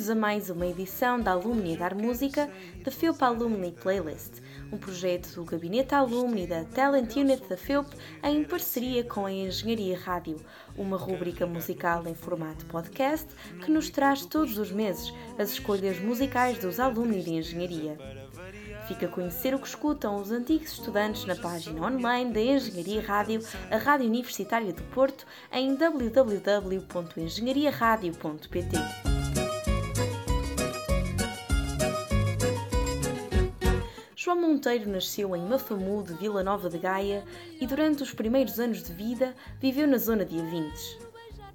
Bem-vindos a mais uma edição da Alumni Dar Música da FIUP Alumni Playlist, um projeto do Gabinete Alumni da Talent Unit da FIUP em parceria com a Engenharia Rádio, uma rúbrica musical em formato podcast que nos traz todos os meses as escolhas musicais dos alumni de Engenharia. Fica a conhecer o que escutam os antigos estudantes na página online da Engenharia Rádio, a Rádio Universitária do Porto, em www.engenhariaradio.pt. João Monteiro nasceu em Mafamude, Vila Nova de Gaia, e durante os primeiros anos de vida viveu na zona de Avintes.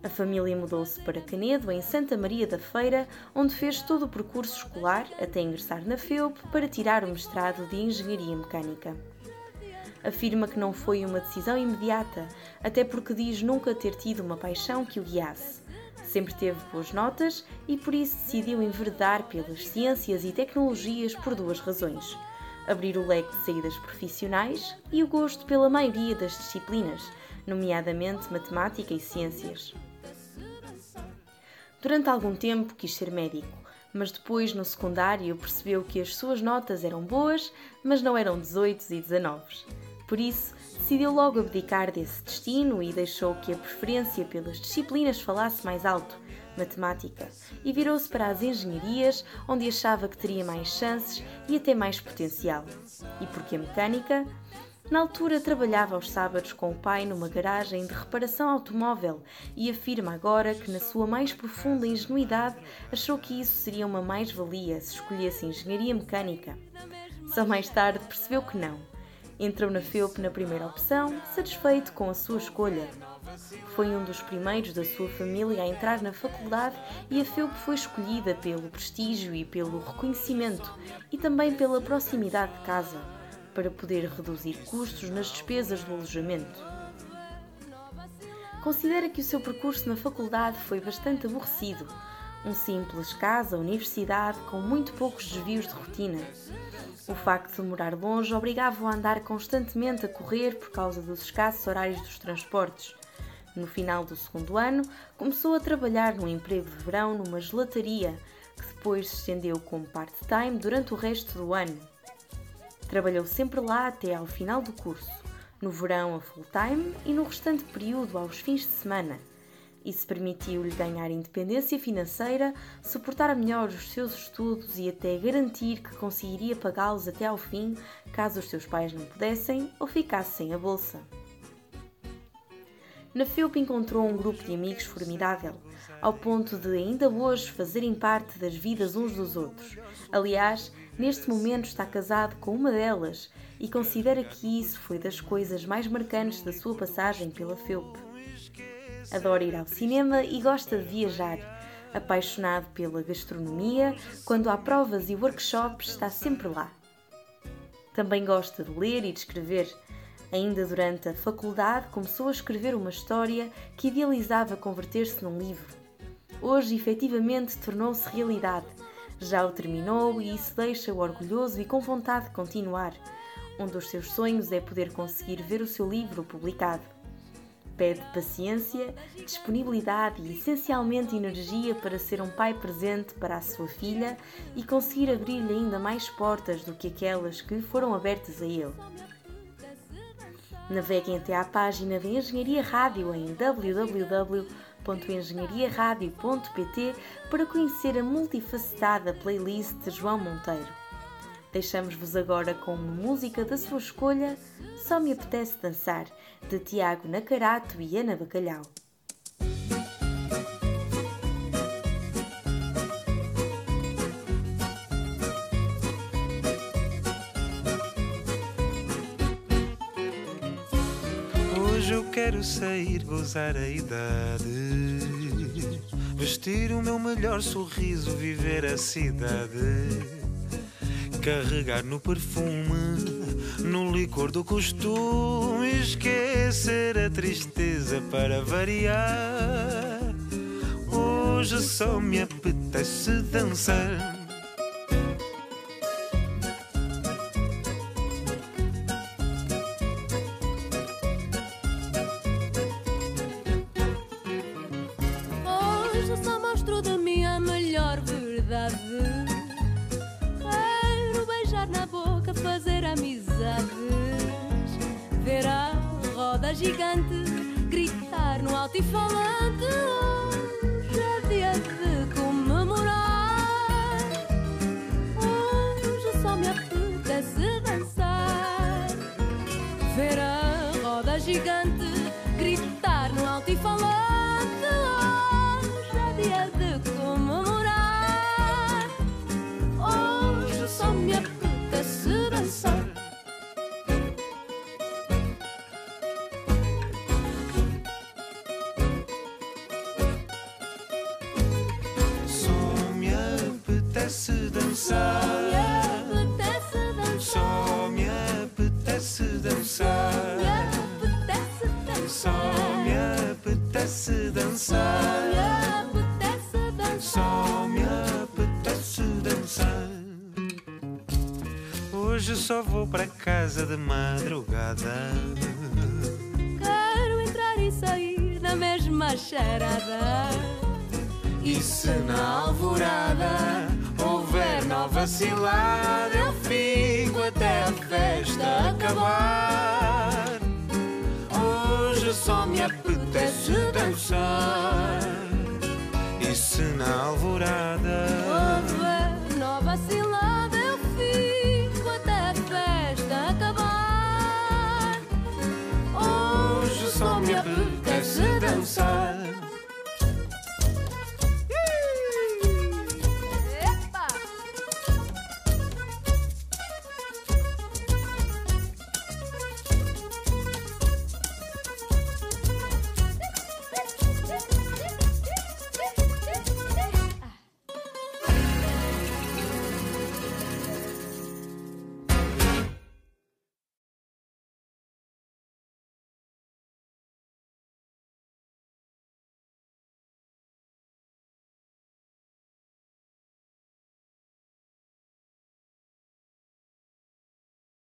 A família mudou-se para Canedo, em Santa Maria da Feira, onde fez todo o percurso escolar até ingressar na FEUP para tirar o mestrado de Engenharia Mecânica. Afirma que não foi uma decisão imediata, até porque diz nunca ter tido uma paixão que o guiasse. Sempre teve boas notas e por isso decidiu enverdar pelas ciências e tecnologias por duas razões: abrir o leque de saídas profissionais e o gosto pela maioria das disciplinas, nomeadamente matemática e ciências. Durante algum tempo quis ser médico, mas depois no secundário percebeu que as suas notas eram boas, mas não eram 18 e 19. Por isso, decidiu logo abdicar desse destino e deixou que a preferência pelas disciplinas falasse mais alto, matemática, e virou-se para as engenharias, onde achava que teria mais chances e até mais potencial. E porque a mecânica? Na altura trabalhava aos sábados com o pai numa garagem de reparação automóvel e afirma agora que, na sua mais profunda ingenuidade, achou que isso seria uma mais-valia se escolhesse engenharia mecânica. Só mais tarde percebeu que não. Entrou na FEUP na primeira opção, satisfeito com a sua escolha. Foi um dos primeiros da sua família a entrar na faculdade e a FEUP foi escolhida pelo prestígio e pelo reconhecimento e também pela proximidade de casa para poder reduzir custos nas despesas do alojamento. Considera que o seu percurso na faculdade foi bastante aborrecido. Um simples casa-universidade com muito poucos desvios de rotina. O facto de morar longe obrigava-o a andar constantemente a correr por causa dos escassos horários dos transportes. No final do segundo ano, começou a trabalhar num emprego de verão numa gelataria, que depois se estendeu como part-time durante o resto do ano. Trabalhou sempre lá até ao final do curso, no verão a full-time e no restante período aos fins de semana. Isso permitiu-lhe ganhar independência financeira, suportar melhor os seus estudos e até garantir que conseguiria pagá-los até ao fim, caso os seus pais não pudessem ou ficassem a bolsa. Na FEUP encontrou um grupo de amigos formidável, ao ponto de ainda hoje fazerem parte das vidas uns dos outros. Aliás, Neste momento está casado com uma delas e considera que isso foi das coisas mais marcantes da sua passagem pela FEUP. Adora ir ao cinema e gosta de viajar. Apaixonado pela gastronomia, quando há provas e workshops está sempre lá. Também gosta de ler e de escrever. Ainda durante a faculdade começou a escrever uma história que idealizava converter-se num livro. Hoje, efetivamente, tornou-se realidade já o terminou e isso deixa-o orgulhoso e com vontade de continuar. Um dos seus sonhos é poder conseguir ver o seu livro publicado. Pede paciência, disponibilidade e essencialmente energia para ser um pai presente para a sua filha e conseguir abrir-lhe ainda mais portas do que aquelas que foram abertas a ele. Naveguem até à página da Engenharia Rádio em www www.engenhariaradio.pt para conhecer a multifacetada playlist de João Monteiro. Deixamos-vos agora com uma música da sua escolha, Só Me Apetece Dançar, de Tiago Nacarato e Ana Bacalhau. Hoje eu quero sair, gozar a idade. Vestir o meu melhor sorriso, viver a cidade. Carregar no perfume, no licor do costume. Esquecer a tristeza para variar. Hoje só me apetece dançar. Gigante, gritar no alto-falante. Dançar. Só me apetece dançar. Só me apetece dançar. Me apetece dançar. Só me apetece dançar. Hoje só vou para casa de madrugada. Quero entrar e sair na mesma charada. E se na alvorada nova cilada, eu fico até a festa acabar. Hoje só me apetece dançar. E se na alvorada